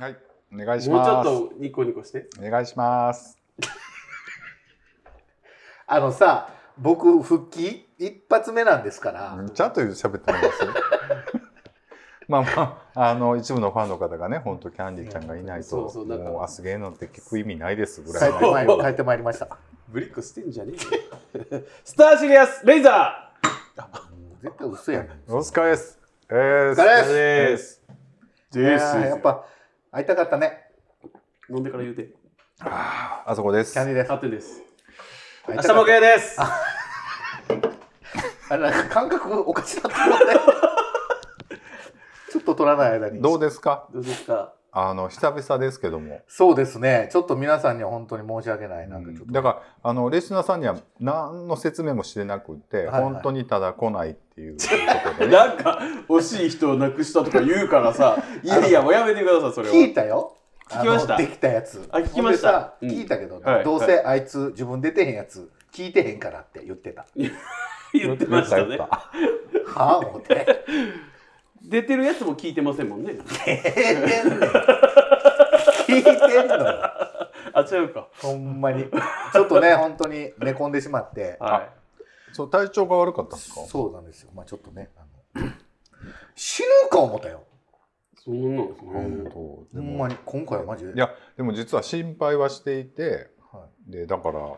はい、お願いしもうちょっます。とニコニコして。お願いします。あのさ僕復帰一発目なんですから、ちゃんと喋ってます？まあまあ、あの一部のファンの方がね、本当キャンディーちゃんがいないと、そうそうもうアスゲーノって聞く意味ないですぐ帰らい帰ってまいりましたブリックしてんじゃねえよ。スターシリアスレイザ絶対嘘やねんお疲れです。えー、お疲れーです。いやーやっぱ会いたかったね飲んでから言うて。あそこですキャン。ディーです勝手です。会いたかった明日もゲーです。あれなんか感覚おかしなってるね ちょっと取らない間にどうですか？どうですか？あの久々ですけども。そうですね。ちょっと皆さんには本当に申し訳ない。なんかちょっと、だからあのレスナーさんには何の説明もしてなくて、はいはい。本当にただ来ないっていうことで。ね。なんか惜しい人を亡くしたとか言うからさ、いやいやもうやめてくださいそれは。聞いたよ。聞きました。できたやつ。あ聞きました。聞いたけど、はいどうせあいつ自分出てへんやつ聞いてへんからって言ってた。言ってましたね。はあ思って出てるやつも聞いてませんもんね。聞いてんねん聞いてんのよ。あ違うか。ほんまに。ちょっとね本当に寝込んでしまって。はそう体調が悪かったんですか？そうなんですよ。まあちょっとねあの死ぬか思ったよ。い。そうなんですね。本当ほんまに。今回はマジで。いやでも実は心配はしていてはい、でだから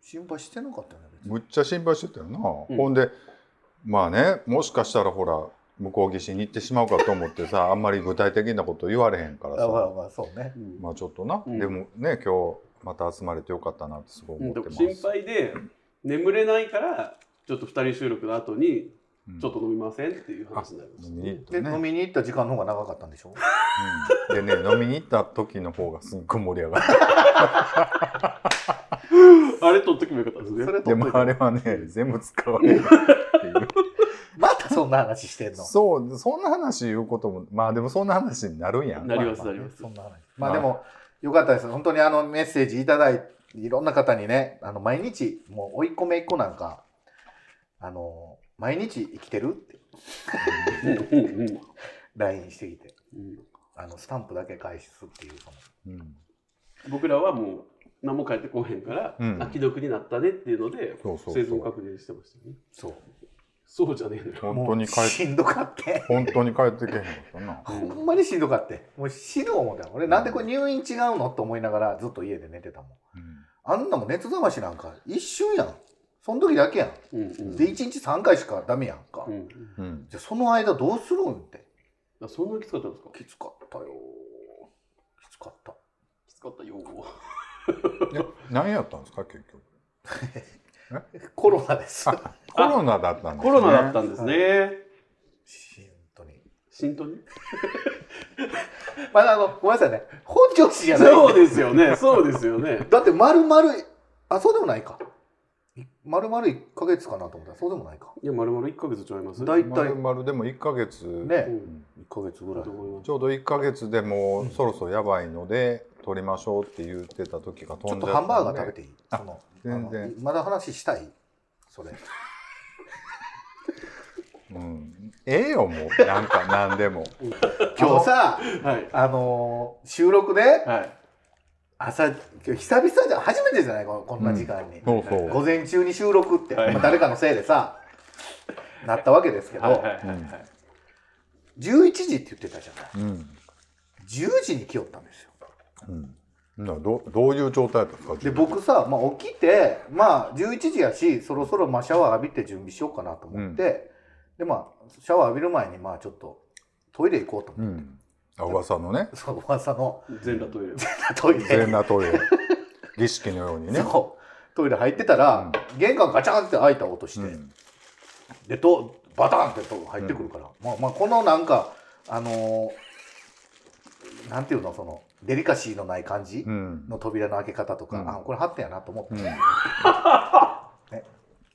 心配してなかったよねむっちゃ心配してたよな、うん。ほんでまあねもしかしたらほら向こう岸に行ってしまうかと思ってさ あんまり具体的なこと言われへんからさ。あまあまあそうね。うん。まあちょっとな、うん。でもね今日また集まれてよかったなってすごいうん思ってます、心配で眠れないからちょっと二人収録の後にうん。ちょっと飲みませんっていう話になりまし飲みに行ったで、ね飲みに行った時間の方が長かったんでしょ？うん。でね 飲みに行った時の方がすっごい盛り上がるた。あれ撮っとけばよかったですね。そ。れでともあれはね全部使われるっていう またそんな話してんの？そうそんな話言うこともまあでもそんな話になるんやん。なりますなります。そんな話。まあでもよかったです。本当にあのメッセージいただいていろんな方にねあの毎日もう追い込めっ子なんかあの毎日生きてるって。LINE してきて。うん。あのスタンプだけ返すっていううん。僕らはもう何も返ってこへんから、うん。あ既読になったねっていうのでそうそうそう。生存確認してましたよね。そうそうじゃねえのよ。本当に帰っしんどかって。本当に帰ってけへんかったな。ほんまにしんどかって。もう死ぬ思った俺なんでこれ入院違うの？と思いながらずっと家で寝てたもん。うん。あんなもん熱冷ましなんか一瞬やん。その時だけやん。うんうん。で1日3回しかダメやんか、うんうん。じゃあその間どうするんって。あそんなきつかったんですか？きつかったよきつかった。きつかったよ。いや何やったんですか結局 コロナです。あコロナだったんですね。コロナだったんですね。し本当にまああのごめんなさいね。本調子じゃない。そうですよね。そうですよね。だって丸々あそうでもないかい丸々1ヶ月かなと思ったらそうでもないか。いや、まるまる1ヶ月ちゃいます？だいまるまるでも1ヶ月、ね。うん1ヶ月ぐらい。ちょうど1ヶ月でもうそろそろやばいので取りましょうって言ってた時がちょっ飛んじゃったんで。とハンバーガー食べていい？あその全然。まだ話したい？それ。うん、ええよもう。なんか何でも。今日さはい。あのー収録ではい。朝今日久々じゃ初めてじゃない？このこんな時間に、そうそう、午前中に収録って、はい。まあ、誰かのせいでさなったわけですけど、はいはいはいはい。11時って言ってたじゃない。うん。10時に来よったんですよ。うん。などどういう状態だったんですか？で僕さ、まあ、起きてまあ11時やしそろそろまあシャワー浴びて準備しようかなと思って、でまあシャワー浴びる前にまあちょっとトイレ行こうと思って、うんあ噂のね。その噂の。全裸トイレ。トイレ。全裸トイレ。儀式のようにね。そう。トイレ入ってたら、玄関ガチャンって開いた音して、うん。でとバタンってと入ってくるから、まあまあこのなんかあのーなんていうのそのデリカシーのない感じうん。の扉の開け方とか、うん。あこれ貼ってんやなと思って、うん。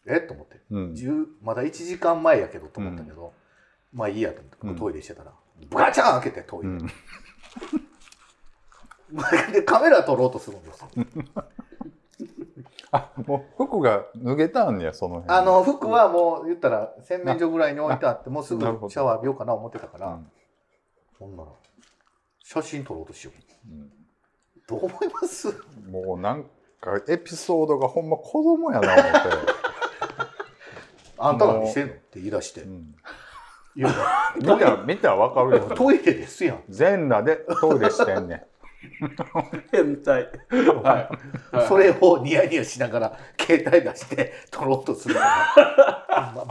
え？っと思って、うん。10まだ1時間前やけどと思ったけど、まあいいやと思って。うん。トイレしてたら、ガチャン開けてトイレ、うん。でカメラ撮ろうとするんですよ。あもう服が脱げたんやその辺。あの服はもう言ったら洗面所ぐらいに置いてあってもうすぐシャワー浴びようかな思ってたから、うん。ほんなら写真撮ろうとしよう。うん。どう思います？もうなんかエピソードがほんま子供やな思って、あんた何してんの？って言い出して。うんいや見たら見たらわかるよ。トイレですやん。全裸でトイレしてんねん。変態。はい、はい、それをニヤニヤしながら携帯出して撮ろうとする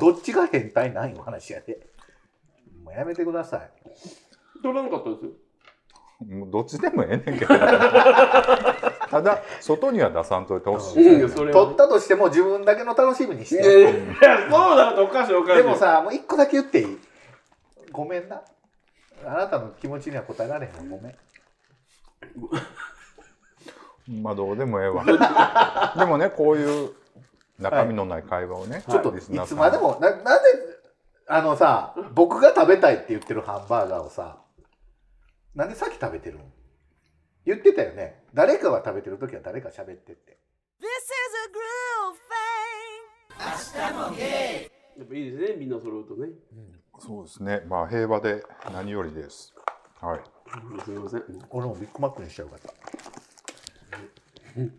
どっちが変態なんいう話やで。もうやめてください。取らなかったんですよ。もうどっちでもええねんけど。ただ外には出さんといてほしい、撮ったとしても自分だけの楽しみにして。いやいやそうだとおかしいおかしい。でもさもう一個だけ言っていい？ごめんな。あなたの気持ちには答えられへん。わごめん。まあどうでもええわ。でもねこういう中身のない会話をね、ちょっといつまでもななんであのさ僕が食べたいって言ってるハンバーガーをさなんでさっき食べてるの言ってたよね。誰かが食べてる時は誰か喋ってって。This is a groove thing. やっぱいいですねみんな揃うとねそうですね。まあ平和で何よりです。はい。すみません。俺もビッグマックにしちゃうかったビッ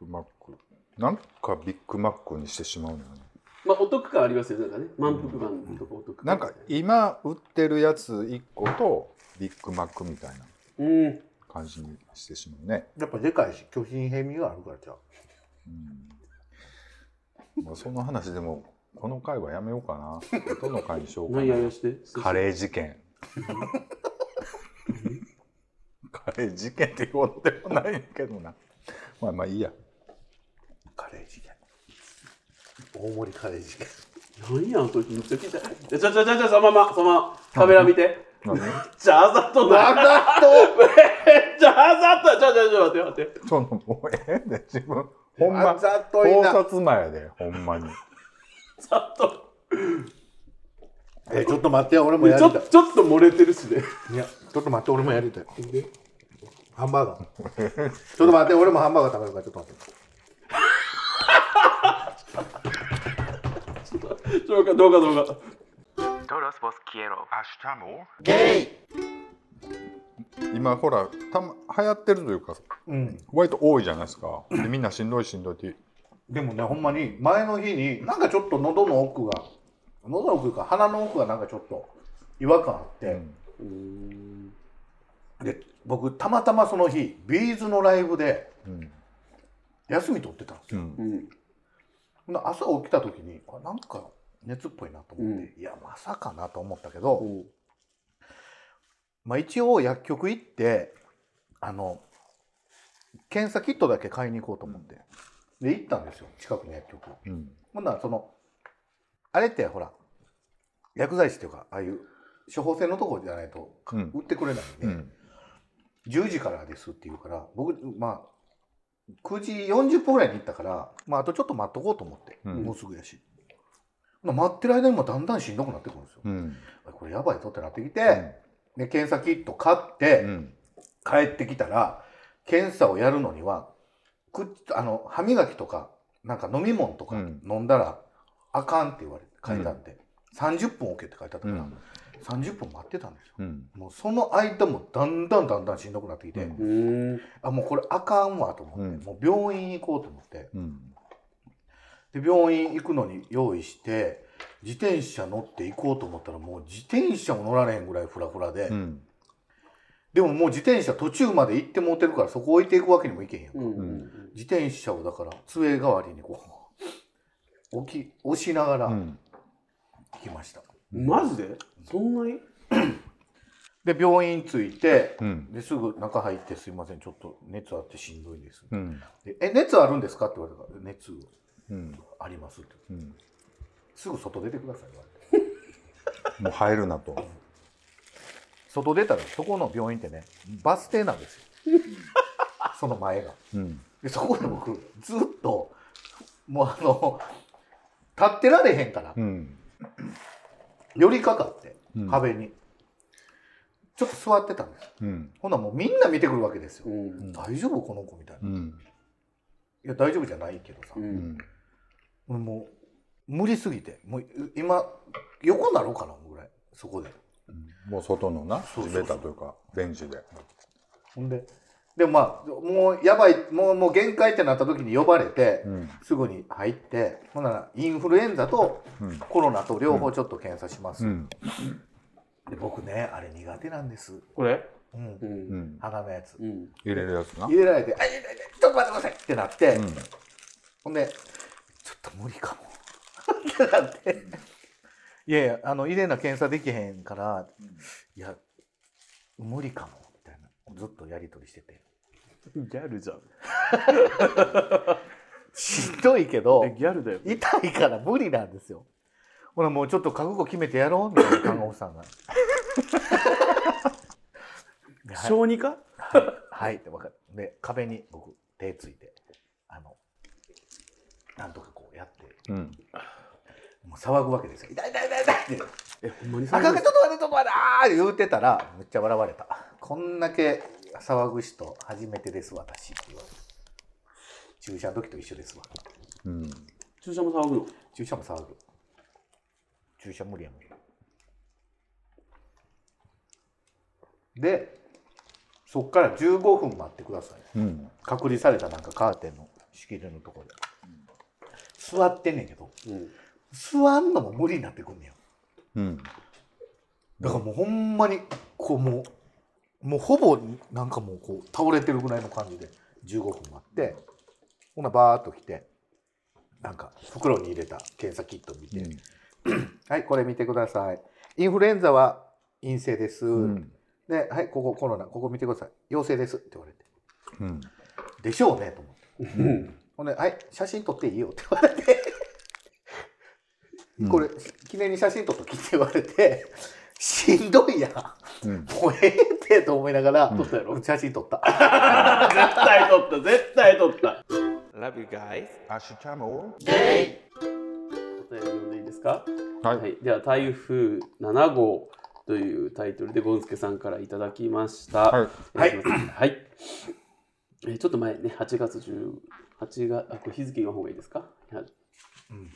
グマック。なんかビッグマックにしてしまうのよね。まあお得感ありますよなんかね。満腹感とかお得感。なんか今売ってるやつ1個とビッグマックみたいなうん感じにしてしまうね、やっぱでかいし巨人兵味があるからじゃあうん。まあ、その話でもこの回はやめようかな。どの回にしようか何やしてカレー事件。カレー事件って言おうでもないんだけどな。まあまあいいや。カレー事件。大盛りカレー事件。何やあの時めっちゃ聞いた。ちょちょちょちょそのままそのままカメラ見て。何？じゃああざとない。わざと？めっちゃあざとい。ちょちょちょ待って待って。そのもうええで自分。ほんまあざといな。盗撮前やでほんまにざと。えちょっと待って俺もいちりたい。ちょっと漏れてるしね。いやちょっと待って俺もやりたい。ハンバーガー。ちょっと待って俺もハンバーガー食べるか。らちょっと待って。どうかどうかどうか Todos vos quiero. 今ほらたま流行ってるというかうん割と多いじゃないですかでみんなしんどいしんどいってでもねほんまに前の日になんかちょっと喉の奥が喉の奥か鼻の奥がなんかちょっと違和感あって、うん。で僕たまたまその日ビーズのライブでうん。休み取ってたんですよ、うん。朝起きた時にあなんか熱っぽいなと思って、いやまさかなと思ったけど、うん。まあ、一応薬局行ってあの検査キットだけ買いに行こうと思ってで行ったんですよ近くの薬局。うん。ほんならそのあれってほら薬剤師っていうかああいう処方箋のところじゃないとうん。売ってくれないんで、うん。10時からですって言うから僕まあ9時40分ぐらいに行ったから、まあ、あとちょっと待っとこうと思って、うんもうすぐやし。待ってる間にもだんだんしんどくなってくるんですよ、うん。これやばいぞってなってきて、で検査キット買って、うん。帰ってきたら検査をやるのにはくあの歯磨きとかなんか飲み物とかうん。飲んだらあかんって言われて書いてあって、30分 OK って書いてあったから、うん。30分待ってたんですよ。うん。もうその間もだんだんだんだんしんどくなってきて、うん。うんあもうこれあかんわと思って、うん。もう病院行こうと思って。うん。で病院行くのに用意して自転車乗って行こうと思ったらもう自転車も乗られへんぐらいフラフラで、うんでももう自転車途中まで行ってもうてるからそこ置いていくわけにもいけへんやんか、うん。自転車をだから杖代わりにこう置き押しながら行うん。きました、マジで？そんなに？で病院着いてうん。ですぐ中入って「すいませんちょっと熱あってしんどいです」うん。でえ熱あるんですか?」って言われたから「熱うん。あります」って。うん。すぐ外出てください言われて。もう入るなと外出たらそこの病院ってねバス停なんですよ。その前が。うん。でそこで僕ずっともうあの立ってられへんからうん。寄りかかってうん。壁に、ちょっと座ってたんです。うん。ほなもうみんな見てくるわけですよ、うん。大丈夫この子みたいな、いうん。や大丈夫じゃないけどさ。う、うんん。もう無理すぎて。もう今横なろうかなぐらい。そこでもう外のな地べたというかベンチで。ほんででもまあもうやばいもうもう限界ってなった時に呼ばれて、うん。すぐに入ってほんならインフルエンザとうん。コロナと両方ちょっと検査します、うん。で僕ねあれ苦手なんです、これ？うん。う、うんん。鼻のやつ。うん。入れるやつな？入れられて「あいやいやいやちょっと待ってください」ってなって、うん。ほんで「ちょっと無理かも」ってなって「いやいやあの入れな検査できへんから、いや無理かも」みたいな。ずっとやり取りしてて。ギャルじゃん。しんどいけどえギャルだよ。痛いから無理なんですよ。ほらもうちょっと覚悟決めてやろうみたいな 看護婦さんが。小児科？はい。って分かる。で壁に僕手ついてあのなんとかこうやって。うんもう騒ぐわけですよ。痛い痛い痛い痛いって。えほんまにあかちょっと待ってちょっと待ってあー言うてたらめっちゃ笑われた。こんだけ騒ぐ人初めてです私って言われて。注射の時と一緒ですわ。うん。注射も騒ぐの？注射も騒ぐ。注射無理やもんでそっから15分待ってください。うん。隔離されたなんかカーテンの仕切りのところで座ってんねんけど。うん座んのも無理になってくんねうん。だからもうほんまにこうもうもうほぼなんかもうこう倒れてるぐらいの感じで15分待ってほなバーっと来てなんか袋に入れた検査キット見て、はいこれ見てください。インフルエンザは陰性です、うん。ではいここコロナここ見てください。陽性ですって言われて。うん。でしょうねと思って。うん。ほんで、はい、写真撮っていいよって言われて、うんこれ、記念に写真撮っときって言われて、しんどいやん。うん。もうええってと思いながら、撮ったやろ。写真撮った。絶対取った絶対取った。Love you guys. アシュチャムお便り読んでいいですか？はい、はい、では台風7号というタイトルでゴンスケさんからいただきました。はい。えーす。い。はい。えーちょっと前ね、8月10、8月、あ、これ日付言わん方がいいですか？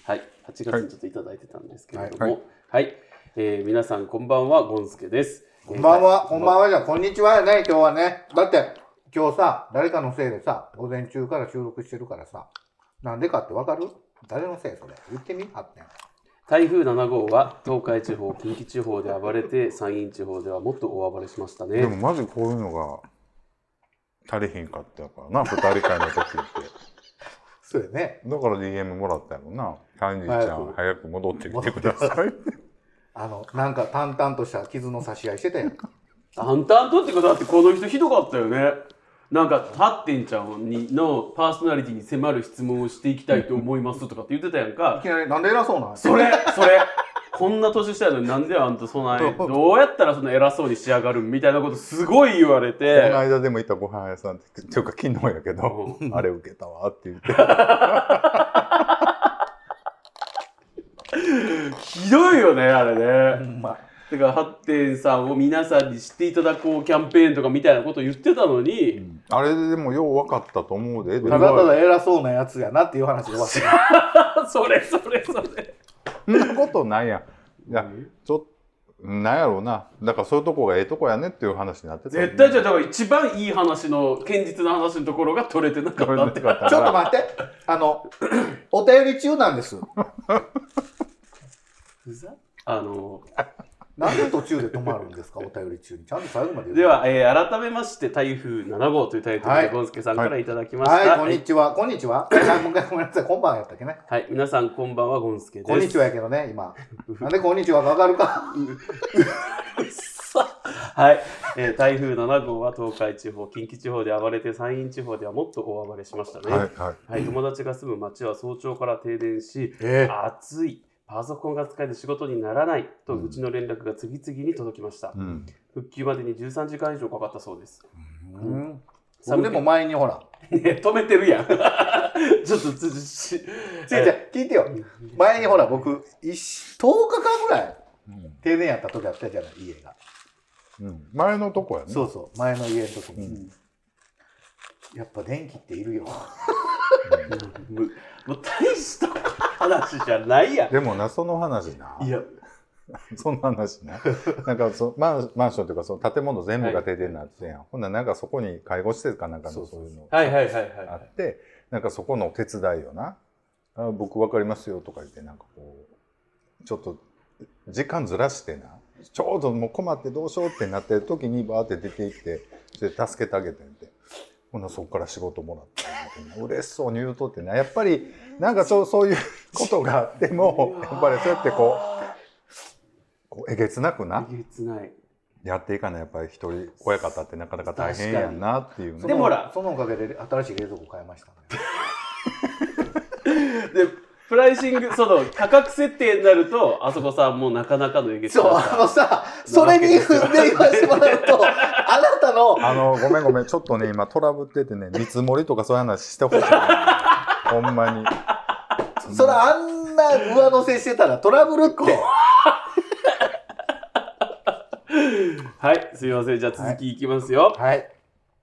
はい、はい、8月にちょっといただいてたんですけれども、ははいい、えー皆さんこんばんは、ゴンスケです。こんばんは、えーこんばんはじゃ、こんにちはやね、今日はね。だって、今日さ、誰かのせいでさ、午前中から収録してるからさ、なんでかってわかる？誰のせいそれ？言ってみ。台風7号は東海地方、近畿地方で暴れて、山陰地方ではもっと大暴れしましたね。でもマジこういうのが足りひんかったやからな二人会の時ってそうやね。だから DM もらったやろな「カンジちゃ早くん早く戻ってきてください」あの、なんか淡々とした傷の差し合いしてたやん。淡々とってことだってこの人ひどかったよね。なんかハッテンちゃんにのパーソナリティに迫る質問をしていきたいと思いますとかって言ってたやんいかきなり、なんで偉そうなん？それそれこんな年下やのになんであんたそんなどうやったらそんな偉そうに仕上がるんみたいなことすごい言われこての間でも行ったご飯屋さんっていうか昨日やけどうあれ受けたわって言って。ひどいよねあれね。ほんま。だからハッテンさんを皆さんに知っていただこうキャンペーンとかみたいなことを言ってたのに、あれでもよう分かったと思うででただただ偉そうなやつやなっていう話で終わってる。それそれそれそんなことないやん。いやちょっとなんやろうな。だからそういうとこがええとこやねっていう話になってた。絶対じゃあだから一番いい話の堅実な話のところが取れてなかったって。ちょっと待って。あの、お便り中なんです。あのなんで途中で止まるんですか、お便り中に。ちゃんと最後まで言うでは、えー改めまして台風7号というタイトルはいでゴンスケさんからいただきました、はい、こんにちは。こんにちは。あもう一回ごめんなさい。こんばんはやったっけね。はい、皆さんこんばんはゴンスケですこんにちはやけどね、今。なんでこんにちはかわかるか？さはい、えー台風7号は東海地方近畿地方で暴れて山陰地方ではもっと大暴れしましたねはいはいはい、友達が住む町は早朝から停電しえ暑いパソコンが使えて仕事にならないとうちの連絡が次々に届きました、うん。復旧までに13時間以上かかったそうです。うん。僕でも前にほら。ね止めてるやん。ちょっとつし。違う違う、聞いてよ。前にほら、僕、一10日間ぐらい停電やった時あったじゃない、家が。うん。前のとこやね。そうそう、前の家の時に。うんやっぱ電気っているよ。もうもう大した話じゃないやんでもなその話ないやそんな話ね。なんかそマンマンションというかその建物全部が停電になってたやん。ほんならなんかそこに介護施設かなんかのそういうのはいはいはいはいあはって、なんかそこの手伝いをな、あ僕わかりますよとか言って、なんかこう、ちょっと時間ずらしてな、ちょうどもう困ってどうしようってなってる時にバーって出て行って、それで助けてあげてんて。ほんならそこから仕事もらった嬉しそうに言うとってな、やっぱりなんかそうそういうことがあっても、やっぱりそうやってこう、こうえげつなくな、い。えげつない。やっていかない。やっぱり一人親方ってなかなか大変やんなっていうねでもほらそのおかげで新しい冷蔵庫買いましたね。で、プライシング、その価格設定になると、あそこさんもうなかなかのえげつそうなあのさそれに踏んで言わせてもらうとあなたのあの、ごめんごめん、ちょっとね、今トラブっててね、見積もりとかそういう話してほしいな。ほんまに。それあんな上乗せしてたらトラブルってはい、すいません。じゃあ続きいきますよ。はい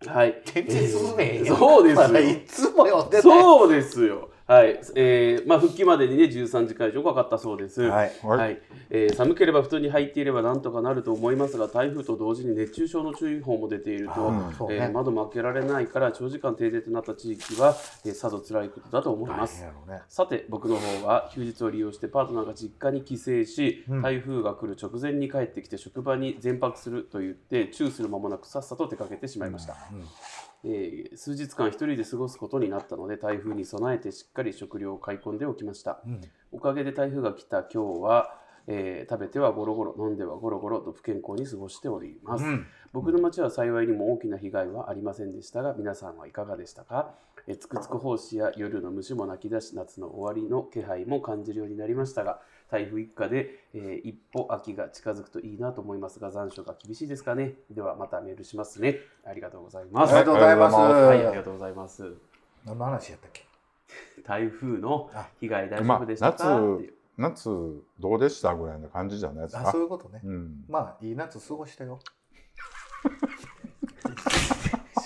はい。全然進めへんよそうですよいつも読んでそうですよ。はい。えー、まあ、復帰までにね、13時間以上かかったそうです。はい。はい。はいえー寒ければ布団に入っていればなんとかなると思いますが台風と同時に熱中症の注意報も出ていると、うんねえー窓も開けられないから長時間停電となった地域は、えーさぞ辛いことだと思い大ます。ね。さて僕の方は休日を利用してパートナーが実家に帰省し、うん。台風が来る直前に帰ってきて職場に全泊すると言ってチューする間もなくさっさと出かけてしまいました、うんえー数日間一人で過ごすことになったので台風に備えてしっかり食料を買い込んでおきました。うん。おかげで台風が来た今日は、えー食べてはゴロゴロ飲んではゴロゴロと不健康に過ごしております、うん。僕の町は幸いにも大きな被害はありませんでしたが皆さんはいかがでしたか？えーつくつく胞子や夜の虫も泣き出し夏の終わりの気配も感じるようになりましたが台風一過で、えー一歩秋が近づくといいなと思いますが残暑が厳しいですかね。ではまたメールしますね。ありがとうございます。ありがとうございます。はいありがとうございます。何の話やったっけ？台風のあ。被害大丈夫でしたか、まあ夏、どうでしたぐらいの感じじゃないですか。あそう。いうことね。うん。まあいい夏過ごしたよ。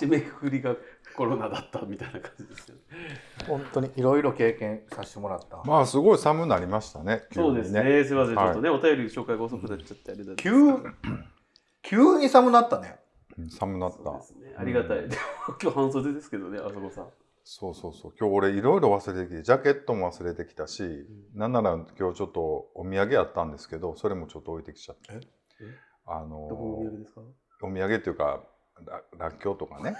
締めくくりがコロナだったみたいな感じですよね。本当にいろいろ経験させてもらったまあ、すごい寒くなりましたね。急にそうですね。すみません、ちはいょっとね、お便り紹介が遅くなっちゃってあれだ急急に寒なったねうん寒なったそうで。すね。ありがたい。でも今日半袖ですけどね、あそこさん。そうそうそう。今日俺いろいろ忘れてきて、ジャケットも忘れてきたし、なんなら今日ちょっとお土産あったんですけど、それもちょっと置いてきちゃってえ？えあのどこのお土産ですか？お土産っていうか、ららっきょうとかね、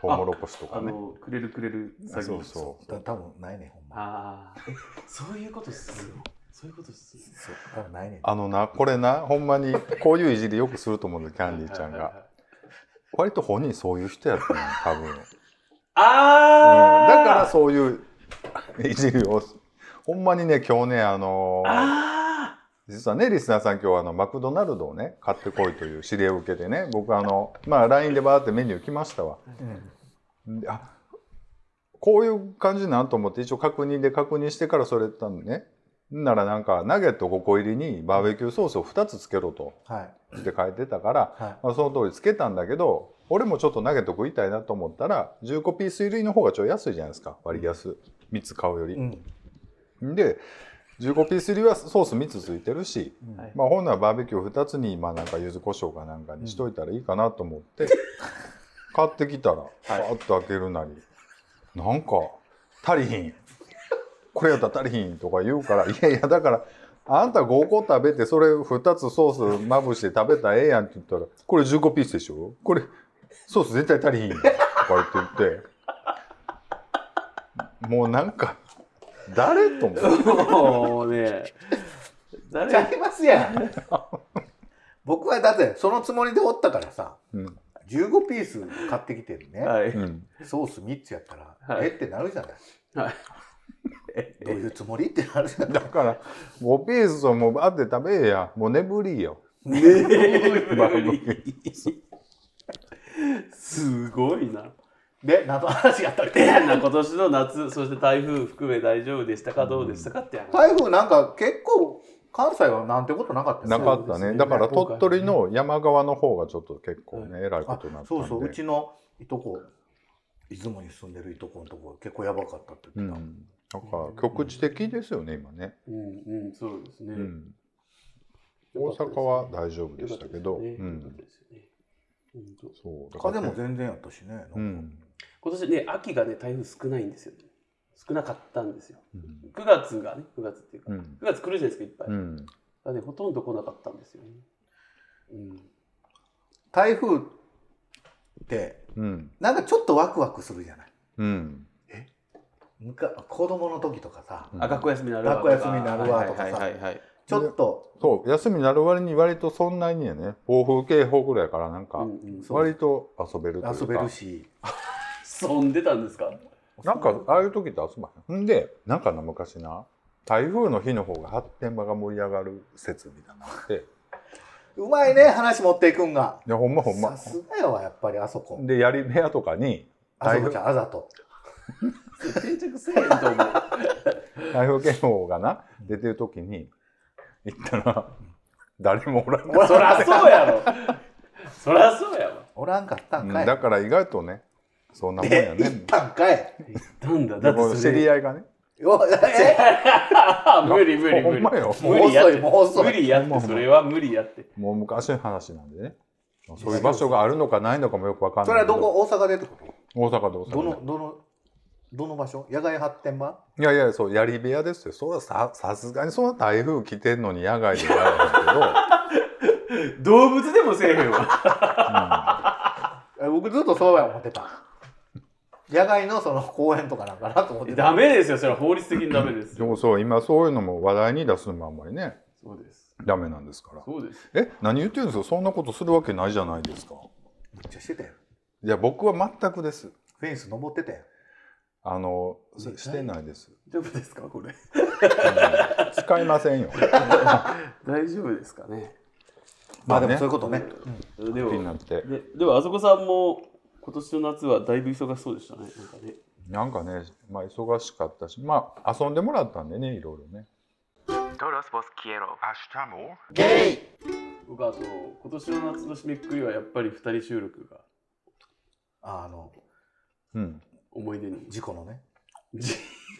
トウモロコシとかね。あの、くれるくれる詐欺。そうそうた多分ないねほんまああ、え、そういうことっすよ。そういうことっすよ。そう多分ないねあのな、これな、ほんまにこういういじりよくすると思うんだキャンディーちゃんが。はいはいはい。割と本人そういう人やったのよ、多分。うんああ、だからそういういじりを。ほんまにね、今日ね、あのーあ実はね、リスナーさん今日はあのマクドナルドをね、買ってこいという指令を受けてね、僕あの、まあ LINE でバーってメニュー来ましたわ。うん。であこういう感じなんと思って一応確認で確認してからそれたのね。ならなんかナゲット5個入りにバーベキューソースを2つつけろとはい。って書いてたから、はい。まあ、その通りつけたんだけど俺もちょっとナゲット食いたいなと思ったら10個ピース入りの方がちょい安いじゃないですか。割安。3つ買うより。うん。で15ピース入りはソース3つついてるし、うんはい。まあ、ほんならバーベキュー2つにまあなんか柚子胡椒かなんかにしといたらいいかなと思って、買ってきたらパーッと開けるなり、なんか足りひん。これやったら足りひんとか言うからいやいやだからあんた5個食べてそれ2つソースまぶして食べたらええやんって言ったらこれ15ピースでしょ？これソース絶対足りひんよとか言って言って。もうなんか誰と思う？ね、誰？ちゃいますやん。僕はだってそのつもりでおったからさうん。15ピース買ってきてるね、はい。うん。ソース3つやったら、はい。えってなるじゃない。はい。どういうつもり？ってなるじゃない。だから5ピースをもうバって食べえや。もう眠りよ。ねバーベキュすごいな。で何の話やったっけ？今年の夏、そして台風含め大丈夫でしたか、どうでしたか？って話。台風なんか結構関西はなんてことなかったなよかったね。だから鳥取の山側の方がちょっと結構ね、えらいこあとになったんで。そうそう。うちのいとこ出雲に住んでるいとこのとこ結構やばかったってう言ってた、から局地的ですよね今ね、うんうん、そうですね。うん。大阪は大丈夫でしたけど、うん。そうだから風も全然やったしねうん、今年ね秋がね台風少ないんですよ少なかったんですよ。うん。9月がね9月っていうか、うん。9月来るじゃないですかいっぱい、うん。ねほとんど来なかったんですよね。うん。台風ってうん。なんかちょっとワクワクするじゃない？うん。むか子供の時とかさうん。あ学校休みになるわ学校休みになるわとかさちょっとそう休みになる割に割とそんなにね暴風警報ぐらいからなんかうんうんそう。割と遊べるというか。遊べるし遊んでたんですか？なんかああいう時って遊ばへん？んでなんかな昔な台風の日の方が発展場が盛り上がる説みたいなのがあって。うまいね話持っていくんが。いやほんまほんま。さすがやわやっぱりあそこ。で槍部屋とかにあそこちゃんあざと。定着せえへんと思う。台風警報がな出てる時に行ったら誰もおらんそらそうやろ。そらそうやわ。おらんかったんかい。だから意外とねそんなもんでや行っねたんかいなんだ。でも知だってそれり合いがね。おえ？無理無理無理。ほんまよ。もう無理やって。遅いもう遅い。無理やってそれは無理やって。もう昔の話なんでね。そういう場所があるのかないのかもよくわかんそないけれはどこ？大阪でってこと？大阪で大阪で。どのどのどの場所？野外発展場？いやいやそう槍部屋ですよ。それはささすがにそんな台風来てんのに野外でやら 動物でもせえへんわ。え僕ずっとそうや思ってた野外のその公園とかなんかなと思ってた。ダメですよ。それは法律的にダメです。でもそう今そういうのも話題に出すのもあんまりねそうです。ダメなんですから。そうです。え何言ってるんですか？そんなことするわけないじゃないですか。めっちゃしてたよ。いや僕は全くです。フェンス登ってたよ。あのねしてないです、大丈夫ですかこれ？うん。使いませんよ。大丈夫ですかね？まあでもね。そういうことね、で気にもなって。ででもあそこさんも今年の夏はだいぶ忙しそうでしたね。なんかね。なんかね、まあ、忙しかったしまあ遊んでもらったんでねいろいろね。僕あと今年の夏の締めくくりはやっぱり2人収録がああのうん。思い出に。事故のね。事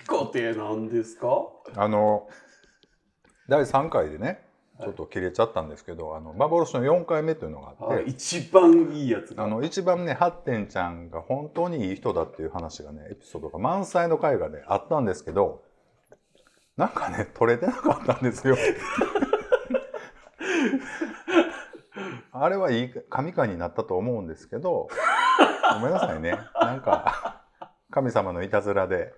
故って何ですか？あの第3回でねちょっと切れちゃったんですけど、あの幻の4回目というのがあって、あ一番いいやつがあの一番ねハッテンちゃんが本当にいい人だっていう話がねエピソードが満載の回がねあったんですけどなんかね取れてなかったんですよ。あれはいい神回になったと思うんですけどごめんなさいね。なんか神様のいたずらで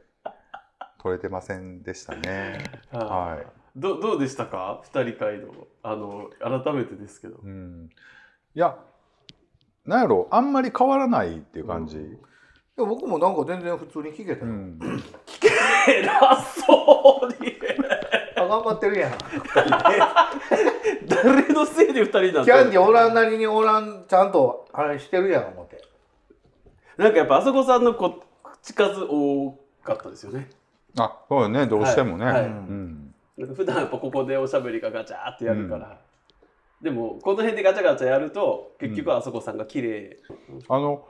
取れてませんでしたね。はいはいどどうでしたか？2人会の。あの改めてですけど。うん、いやなんやろあんまり変わらないっていう感じ。でも僕もなんか全然普通に聞けたよ、うん。偉そうに。あ頑張ってるやん。誰のせいで2人になっキャンディおらんなりにおらんちゃんとあれしてるやん思って。なんかやっぱあそこさんのこ口数多かったですよね。あそうよね。どうしてもね。はいはい。うんなんか普段やっぱここでおしゃべりがガチャーってやるから、でもこの辺でガチャガチャやると結局あそこさんが綺麗、あの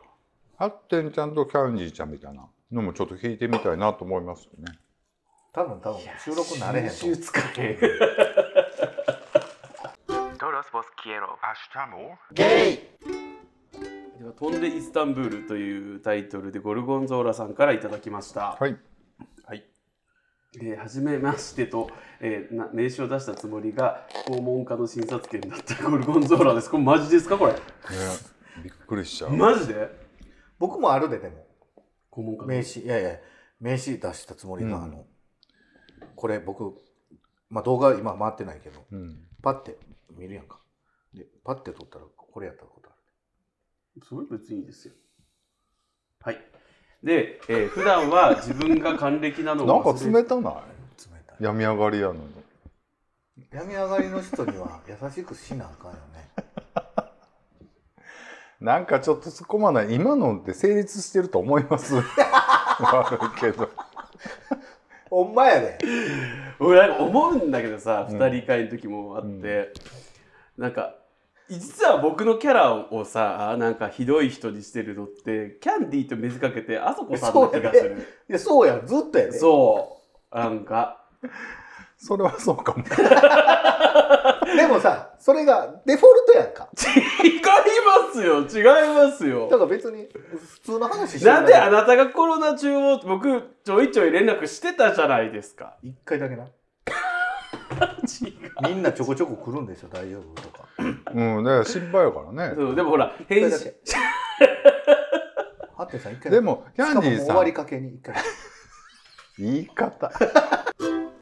ハッテンちゃんとキャンディーちゃんみたいなのもちょっと聞いてみたいなと思いますよね。多分多分収録になれへんと思う収集つかへん Todos vos quiero. Hasta more. ゲイでは「飛んでイスタンブール」というタイトルでゴルゴンゾーラさんからいただきました。はい。はい。えー、初めましてと、えーな名刺を出したつもりが訪問家の診察券だった ゴルゴンゾーラです。これマジですか？これ。ね、びっくりしちゃう。マジで？僕もあるででも訪問家の名刺いやいや名刺出したつもりが、うんあのこれ僕、まあ、動画今回ってないけどうん。パッて見るやんかでパッて撮ったらこれやったことあるそれ別にいいですよ。はい。で、えー普段は自分が還暦なのなんか冷たない？冷たい病み上がりやのに。病み上がりの人には優しくしなあかんよね なんかちょっと突っ込まない。今のって成立してると思います。悪いけど。ほんまやで 俺なんか思うんだけどさ、うん二人会の時もあって、なんか実は僕のキャラをさなんかひどい人にしてるのってキャンディーと見せかけてあそこさんな気がする。いやそうやずっとやで。そう。なんか。それはそうかも。でもさそれがデフォルトやんか。違いますよ。違いますよ。だから別に普通の話してるなんであなたがコロナ中を僕ちょいちょい連絡してたじゃないですか。一回だけな みんなちょこちょこ来るんですよ大丈夫とか。うんだから心配やからね。そうでもほら一返信。回だけハッテンさん一回でもキャンディーさん。わりかけに一回。言い方。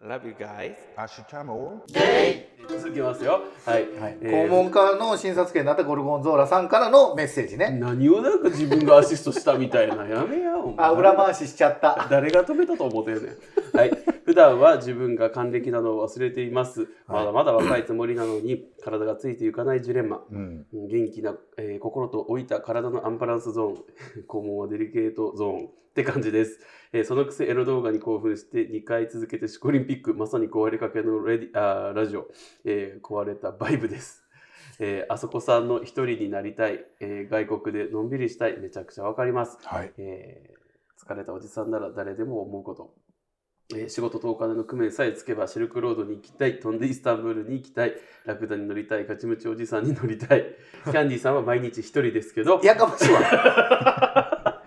Love you guys. 明日も続きますよ。はい、はい。えー。肛門科の診察券になったゴルゴンゾーラさんからのメッセージね。何をなんか自分がアシストしたみたいな。やめやお前あ裏回ししちゃった。誰が止めたと思ってんねん。はい。普段は自分が還暦なのを忘れています。まだまだ若いつもりなのに、体がついていかないジレンマ。うん元気な、えー心と老いた体のアンバランスゾーン。肛門はデリケートゾーンって感じです。えーそのくせエロ動画に興奮して2回続けてシコリンピック、まさに壊れかけのレディあーラジオ、えー壊れたバイブです。えーあそこさんの一人になりたい、えー外国でのんびりしたい、めちゃくちゃわかります。はいえー疲れたおじさんなら誰でも思うこと、えー仕事とお金の工面さえつけばシルクロードに行きたい。飛んでイスタンブールに行きたい。ラクダに乗りたい。ガチムチおじさんに乗りたい。キャンディーさんは毎日一人ですけど。やかましいわ。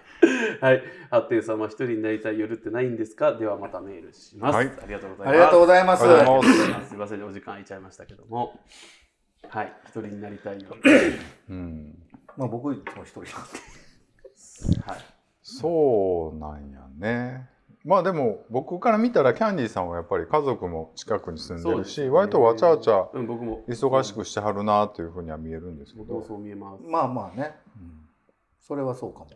はい。ハッテンさんは一人になりたい夜ってないんですか？ではまたメールします、はい。ありがとうございます。ありがとうございます。すはいす。いません。お時間空いちゃいましたけども。はい。一人になりたい夜。うん。まあ僕いつも一人なんで。はい。そうなんやねまあでも僕から見たらキャンディーさんはやっぱり家族も近くに住んでるし、ね。割とわちゃわちゃうん僕も。忙しくしてはるなというふうには見えるんですけど。そう見えます。まあまあね。うん。それはそうかも。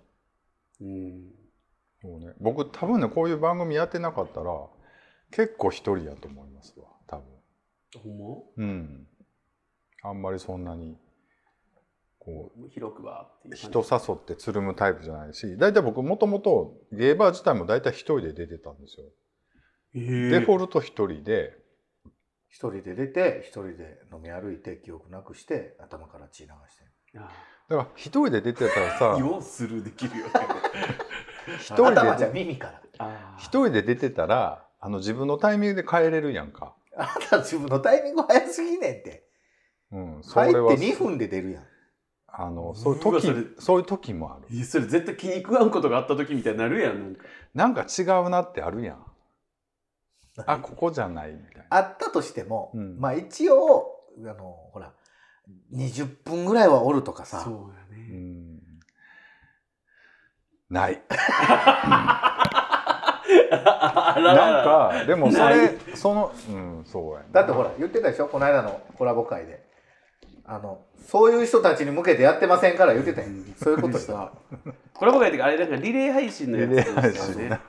うん。そうね、僕多分ねこういう番組やってなかったら結構一人やと思いますわ多分。ほんま？うん。あんまりそんなにこう広くはっていう感じ人誘ってつるむタイプじゃないし大体僕もともとゲーバー自体も大体一人で出てたんですよ、え。ーデフォルト一人で。一人で出て一人で飲み歩いて記憶なくして頭から血流して。あだから一人で出てたらさ 要するできるよね。一人頭じゃで耳から。あ一人で出てたらあの自分のタイミングで帰れるやんか、あなた自分のタイミング早すぎねんって。うん、そ入ってれは2分で出るやんあのそういう時そういう時もある。それ絶対気に食わんことがあった時みたいになるやんなんか。なんか違うなってあるやん。あここじゃないみたいな。あったとしても、うん。まあ一応あのほら20分ぐらいはおるとかさ。そうやうねん。ない。あららなんかでもそれそのうんそうやね。だってほら言ってたでしょ？この間のコラボ会であのそういう人たちに向けてやってませんから言ってたやん。そういうことでさこれ僕が言ってあれなんかリレー配信のやつですよね。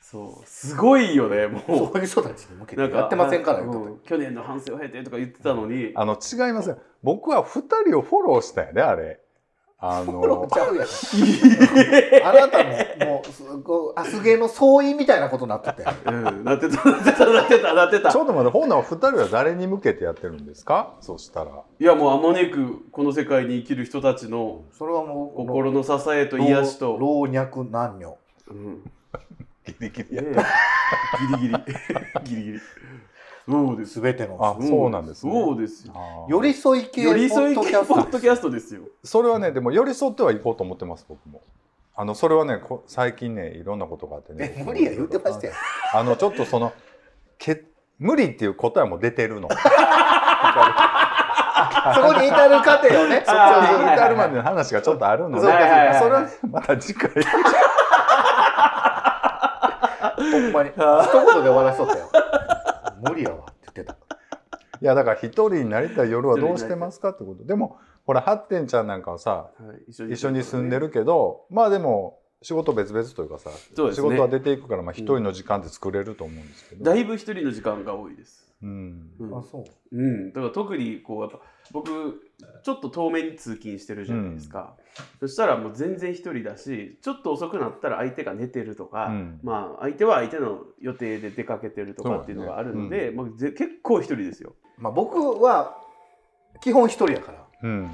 そう。すごいよねもそういう人たちに向けうなんかてやってませんから言ってうん去年の反省を経てとか言ってたのに。あの違いますよ。僕は2人をフォローしたよねあれあのあなたももうすごいアスゲーの総意みたいなことになってて。うんなってたなってたなってたなってた。ちょっと待ってほんなら2人は誰に向けてやってるんですか？そしたら。いやもうあまねくこの世界に生きる人たちのそれはもう心の支えと癒しと、老老若男女。うん。ギリギリねやえ。ギリギリ。ギリギリそうです全てのあそうなんですね。そうですよ。寄り添い系寄り添いポッド系キャストポッドキャストですよ。それはねでも寄り添ってはいこうと思ってます僕も。あのそれはねこ最近ねいろんなことがあってね。え無理や言ってましたよ。あのちょっとそのけ無理っていう答えも出てるの。そ こそこに至る過程をね。にあー至るまでの話がちょっとあるのでそれはねまた次回。ほんまに。一言で終わらしとったよ無理やわって言ってたいやだから一人になりたい夜はどうしてますかってこと。でもほらハッテンちゃんなんかはさはい一緒一緒に住んでるけどまあでも仕事別々というかさね。仕事は出ていくからまあ一人の時間って作れると思うんですけど、だいぶ一人の時間が多いです。うん。うん。あそう。うん、だから特にこうやっぱ僕ちょっと遠目に通勤してるじゃないですか、そしたらもう全然一人だしちょっと遅くなったら相手が寝てるとか、うん。まあ相手は相手の予定で出かけてるとかっていうのがあるので、まあ、ぜ結構一人ですよ。まあ僕は基本一人やから。うん。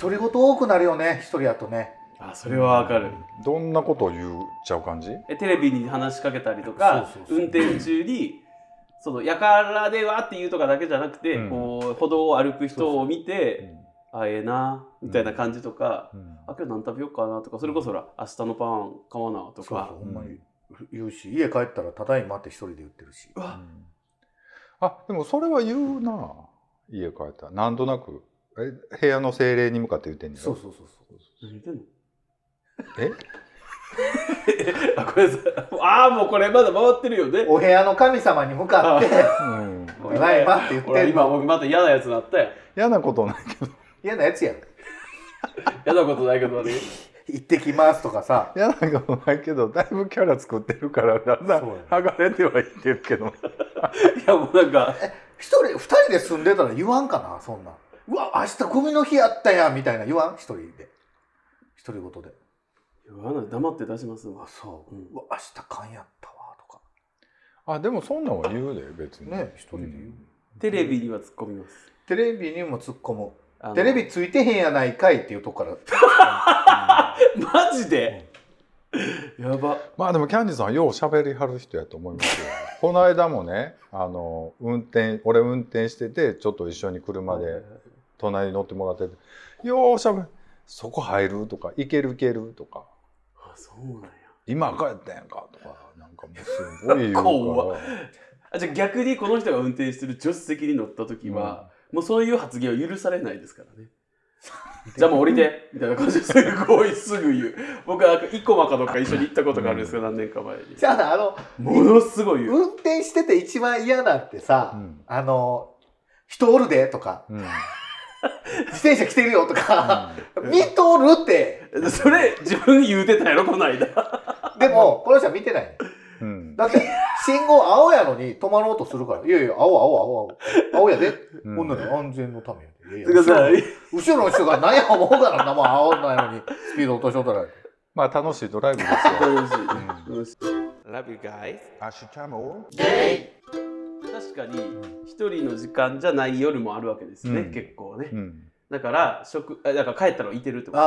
独り言多くなるよね一人やとね。あそれはわかる。どんなことを言っちゃう感じ？えテレビに話しかけたりとかそうそうそう。運転中にそのやからでわって言うとかだけじゃなくて、うん。こう歩道を歩く人を見うて、んあええなみたいな感じとか、うん。あ今日何食べようかなとかそれこそほら明日のパン買わなとそうか。そうほんまに言うし家帰ったらただいまって一人で言ってるし。うわ。あでもそれは言うな。家帰ったら。なんとなく。え部屋の精霊に向かって言ってんねんそうそうそうそう。何言ってんの？え？あこれさああもうこれまだ回ってるよね。お部屋の神様に向かって。うん「ただいま」って言って今僕また嫌なやつなったやん嫌なことないけど嫌なやつやん。嫌なことないけどね。行ってきますとかさ。嫌なことないけどだいぶキャラ作ってるからだんだん剥がれてはいってるけど。いやもうなんか。一人二人で住んでたら言わんかなそんな。んうわ明日ゴミの日やったやんみたいな言わん？一人で。独り言で。言わない。黙って出しますわ。あそう、うん。うわ明日勘やったわとか。あでもそんなんは言うで別に。ね一人で言う、テレビには突っ込みます。テレビにも突っ込むテレビついてへんやないかいっていうとこから。マジで？やば。まあでもキャンディーさんはよう喋りはる人やと思いますよ。この間もねあの運転俺運転しててちょっと一緒に車で隣に乗ってもらってて「ようしゃべそこ入る?」とか「行ける行ける?」とか。あそうなんや「今帰ったやんか」とかなんかもうすごい言うか 怖らあじゃあ逆にこの人が運転してる助手席に乗った時は、もうそういう発言は許されないですからね。じゃあもう降りてみたいな感じですごいすぐ言う。僕は生駒かどっか一緒に行ったことがあるんですけど、何年か前に。じゃああのものすごい言う、運転してて一番嫌なんってさ、うん。あの人おるでとかうん。自転車来てるよとか、見とるって。それ自分言うてたやろこの間。でもこの人は見てないだって信号青やのに止まろうとするから。いやいや青青青青。青やで、うん。なら安全のためやで。いやいや後ろの人が何や思うからなもう青ないのにスピード落としとったらまあ楽しいドライブですよ。楽しい。Love you guys. アシュチャム確かに一人の時間じゃない夜もあるわけですね、うん。結構ね、うん。だから職あだから帰ったらいてるってこと。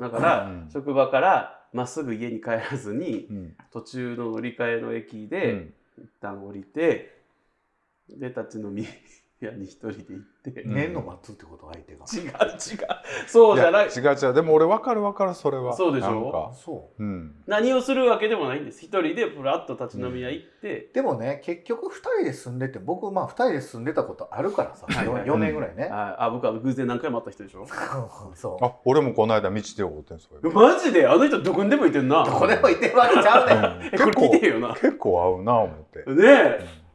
だから、うん。職場からまっすぐ家に帰らずにうん。途中の乗り換えの駅うで、ん。一旦降りてで立ち飲み屋に一人で行って、うの待つってこと相手が。違う違う。そうじゃない。いや違う違う。でも俺分かる分かるそれは。そうでしょ？なんか。そう。ん。何をするわけでもないんです。一人でふらっと立ち飲み屋行って、うでもね結局2人で住んでて僕まあ2人で住んでたことあるからさはいはい。4, 年ぐらいね、ああ僕は偶然何回も会った人でしょ？そう。あ俺もこの間道で会うてんそれマジで？あの人どこにでもいてんな。どこでもいてるわけちゃうねん。えこれ聞いてよな。ね結構合うな思って、え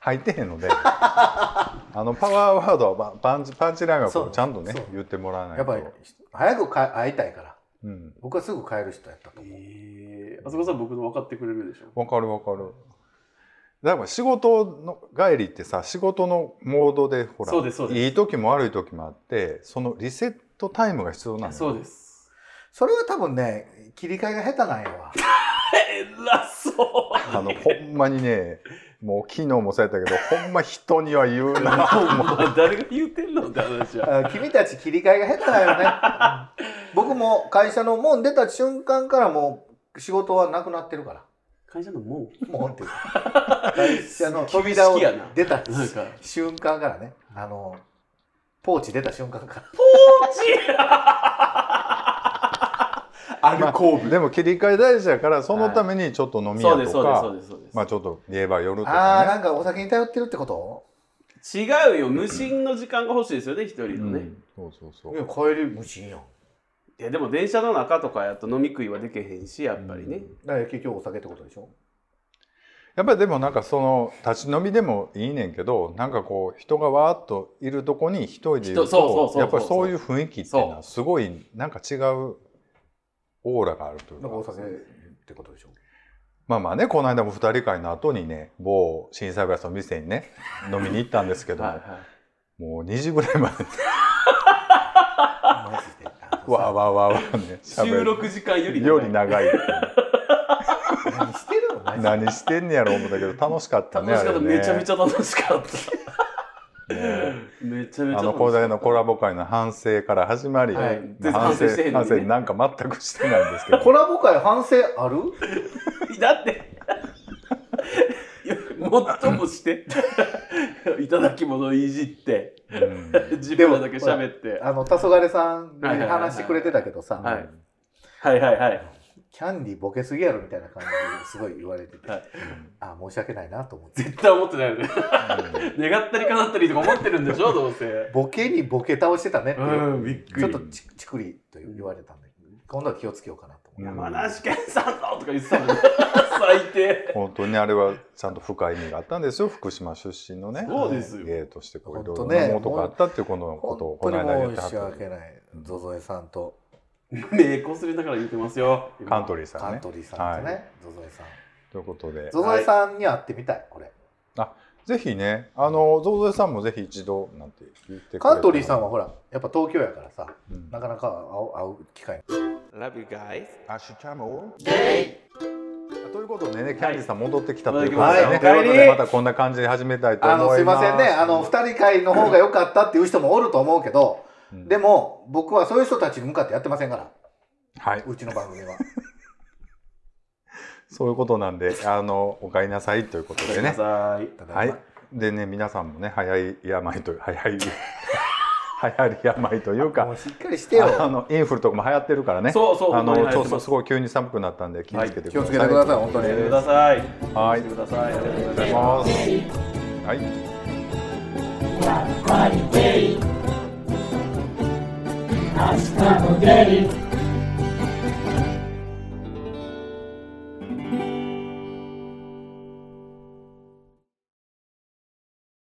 入ってへんので あのパワーワードはパンチパンチラインはちゃんとね言ってもらわないと。やっぱり早くか会いたいから。うん。僕はすぐ帰る人やったと思う、えー、あそこさん僕の分かってくれるでしょ？わかるわかる。だから仕事の帰りってさ仕事のモードでほらいい時も悪い時もあってそのリセットタイムが必要なのよ。そうです。それは多分ね切り替えが下手なんやわ。偉そう。あのほんまにねもう昨日もそうやったけどほんま人には言うな。誰が言うてんのって話はあ君たち切り替えが下手だよね。う ん僕も会社の門出た瞬間からもう仕事はなくなってるから。会社の門？門っていうか。会社の扉を出た瞬間からね。あのポーチ出た瞬間からアルコーブ、でも切り替え大事やからそのためにちょっと飲み屋そうですとそうですそうかですそうです、まあちょっと言えば夜とああかなんかお酒に頼ってるってこと？違うよ無心の時間が欲しいですよね一人ね、のね、うん。そうそうそう。いや帰り無心やん。いやでも電車の中とかやと飲み食いはできへんしやっぱりね、だから結局お酒ってことでしょ？やっぱりでもなんかその立ち飲みでもいいねんけどなんかこう人がわーっといるとこに一人でいる人そうそうそうそうとやっぱりそういう雰囲気っていうのそはすごいなんか違うオーラがあるというか。なんかお酒ってことでしょ？まあまあねこの間も二人会の後にね某震災ガラスの店にね 飲みに行ったんですけども、はいはい。もう2時ぐらいまでマジでわーわーわーわーね収録時間よりより長いっていう。何してるの？何してんねやろ思ったけど楽しかったね楽しかった、ねめちゃめちゃ楽しかった。ね。めちゃめちゃ。あのこれのコラボ会の反省から始まり、はい。反反省して反省なんか全くしてないんですけど。コラボ会反省ある？だって。いやもっともして。いただき物いじって。うん。自分らだけ喋って。あの黄昏さんに話してくれてたけどさ、はい。はいはいはいキャンディーボケすぎやろみたいな感じですごい言われてて、はい。あ申し訳ないなと思って。絶対思ってないよね。願ったり叶ったりとか思ってるんでしょどうせ。ボケにボケ倒してたねっていう、うんびっくり。ちょっとちちくりと言われたんで。今度は気をつけようかなと思って、山梨県さんのとか言ってたもんね最低。本当にあれはちゃんと深い意味があったんですよ。福島出身のね。そうですよ。芸としてこういろいろ本当ねなものがあったっていうこのことをこ本の間言って当に申しはった訳ない。ゾゾエさんと目こすりながら言ってますよ。カントリーさんね。カントリーさんとね、はい。ゾゾエさん。ということで。ゾゾエさんに会ってみたいこれ。ぜひねあのゾウゾエさんもぜひ一度なんて言ってくれカントリーさんは、はほらやっぱ東京やからさうん。なかなか会う会う機会。Love you guys. アシュチャモということでね、キャンディーさん戻ってきたということはいでね、お帰りとい。うことでまたこんな感じで始めたいと思います。あのすいませんね。あの二人会の方が良かったっていう人もおると思うけど、うんでも僕はそういう人たちに向かってやってませんからはい、うちの番組は そういうことなんで、あのお帰りなさいということでね。さいはい。でね、皆さんもね、早い病と早い流行り病という もかう、しっかりしてよあのインフルとかも流行ってるからね。そうそうあのちょっとすごい急に寒くなったんで気をつけてください。気をつけてください本当にやってくださいはいしてくださいありがとうごお願いしざいます。はい。hasta Hungary.